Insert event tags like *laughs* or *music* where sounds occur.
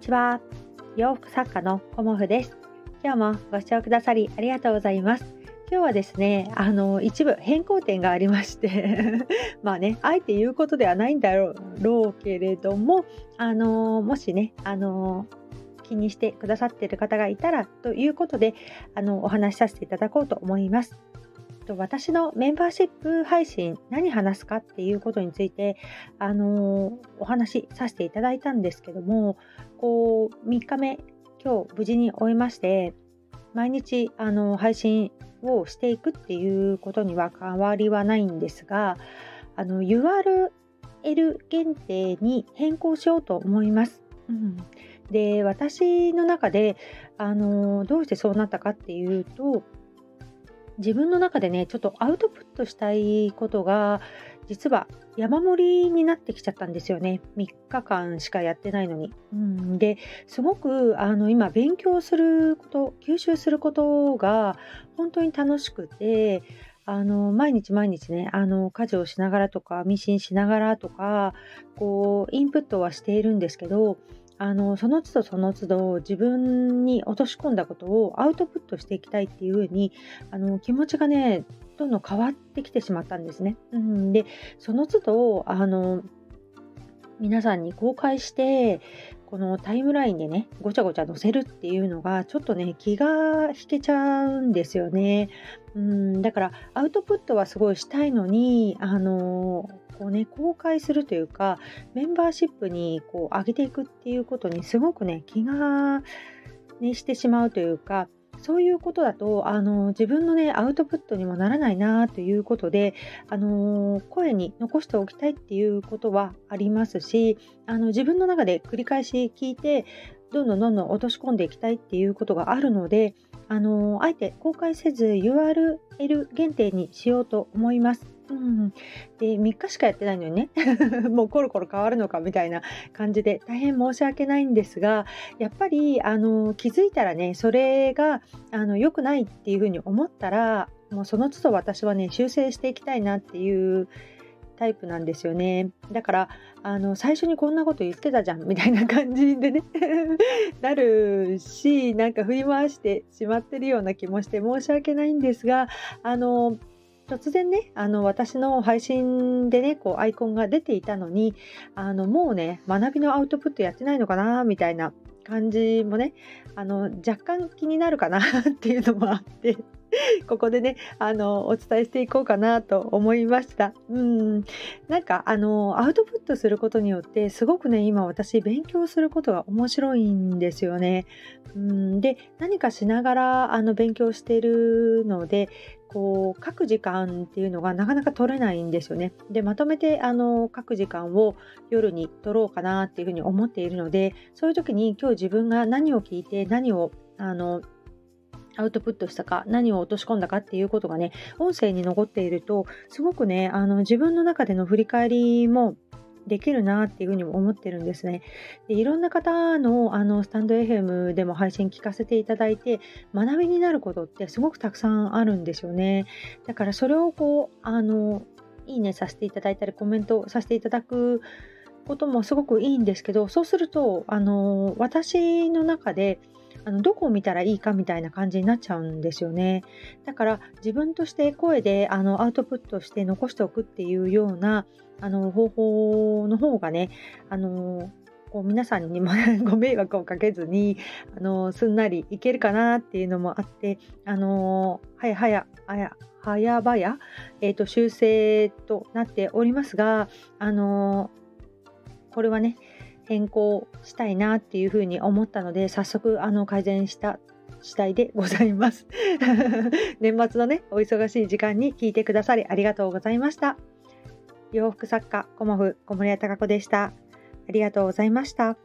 ちは。洋服作家のコモフです。今日もご視聴くださりありがとうございます。今日はですねあの一部変更点がありまして *laughs* まあねあえて言うことではないんだろうけれどもあのもしねあの気にしてくださっている方がいたらということであのお話しさせていただこうと思います。と私のメンバーシップ配信何話すかっていうことについてあのお話しさせていただいたんですけどもこう3日目今日無事に終えまして毎日あの配信をしていくっていうことには変わりはないんですがあの URL 限定に変更しようと思います。うん、で私の中であのどうしてそうなったかっていうと自分の中でねちょっとアウトプットしたいことが実は山盛りになってきちゃったんですよね3日間しかやってないのに。うん、ですごくあの今勉強すること吸収することが本当に楽しくてあの毎日毎日ねあの家事をしながらとかミシンしながらとかこうインプットはしているんですけどあのその都度その都度自分に落とし込んだことをアウトプットしていきたいっていう風にあに気持ちがねどんどん変わってきてしまったんですね。うん、でその都度あの皆さんに公開してこのタイムラインでねごちゃごちゃ載せるっていうのがちょっとね気が引けちゃうんですよね。うんだからアウトプットはすごいしたいのにあのこうね公開するというかメンバーシップにこう上げていくっていうことにすごくね気が、ね、してしまうというかそういうことだとあの自分のねアウトプットにもならないなということであの声に残しておきたいっていうことはありますしあの自分の中で繰り返し聞いてどんどんどんどん落とし込んでいきたいっていうことがあるのであのあえて公開せず URL 限定にしようと思います。うん、で3日しかやってないのにね。*laughs* もうコロコロ変わるのかみたいな感じで大変申し訳ないんですがやっぱりあの気づいたらねそれがあの良くないっていうふうに思ったらもうその都度私はね修正していきたいなっていうタイプなんですよね。だからあの最初にこんなこと言ってたじゃんみたいな感じでね *laughs* なるしなんか振り回してしまってるような気もして申し訳ないんですがあの突然ねあの私の配信でねこうアイコンが出ていたのにあのもうね学びのアウトプットやってないのかなみたいな感じもねあの若干気になるかな *laughs* っていうのもあって。*laughs* ここでねあのお伝えしていこうかなと思いました。うん。なんかあのアウトプットすることによってすごくね今私勉強することが面白いんですよね。うん。で何かしながらあの勉強してるのでこう書く時間っていうのがなかなか取れないんですよね。でまとめてあの書く時間を夜に取ろうかなっていうふうに思っているのでそういう時に今日自分が何を聞いて何をあのアウトプットしたか何を落とし込んだかっていうことがね音声に残っているとすごくねあの自分の中での振り返りもできるなっていうふうにも思ってるんですね。でいろんな方のあのスタンド FM でも配信聞かせていただいて学びになることってすごくたくさんあるんですよね。だからそれをこうあのいいねさせていただいたりコメントさせていただくこともすごくいいんですけどそうするとあの私の中であのどこを見たらいいかみたいな感じになっちゃうんですよね。だから自分として声であのアウトプットして残しておくっていうようなあの方法の方がねあのこう皆さんにも *laughs* ご迷惑をかけずにあのすんなりいけるかなっていうのもあってあのはやはやはや早々、えーと、修正となっておりますがあのこれはね変更したいなっていうふうに思ったので早速あの改善した次第でございます。*laughs* 年末のねお忙しい時間に聞いてくださりありがとうございました。洋服作家コモフ小森屋隆子でした。ありがとうございました。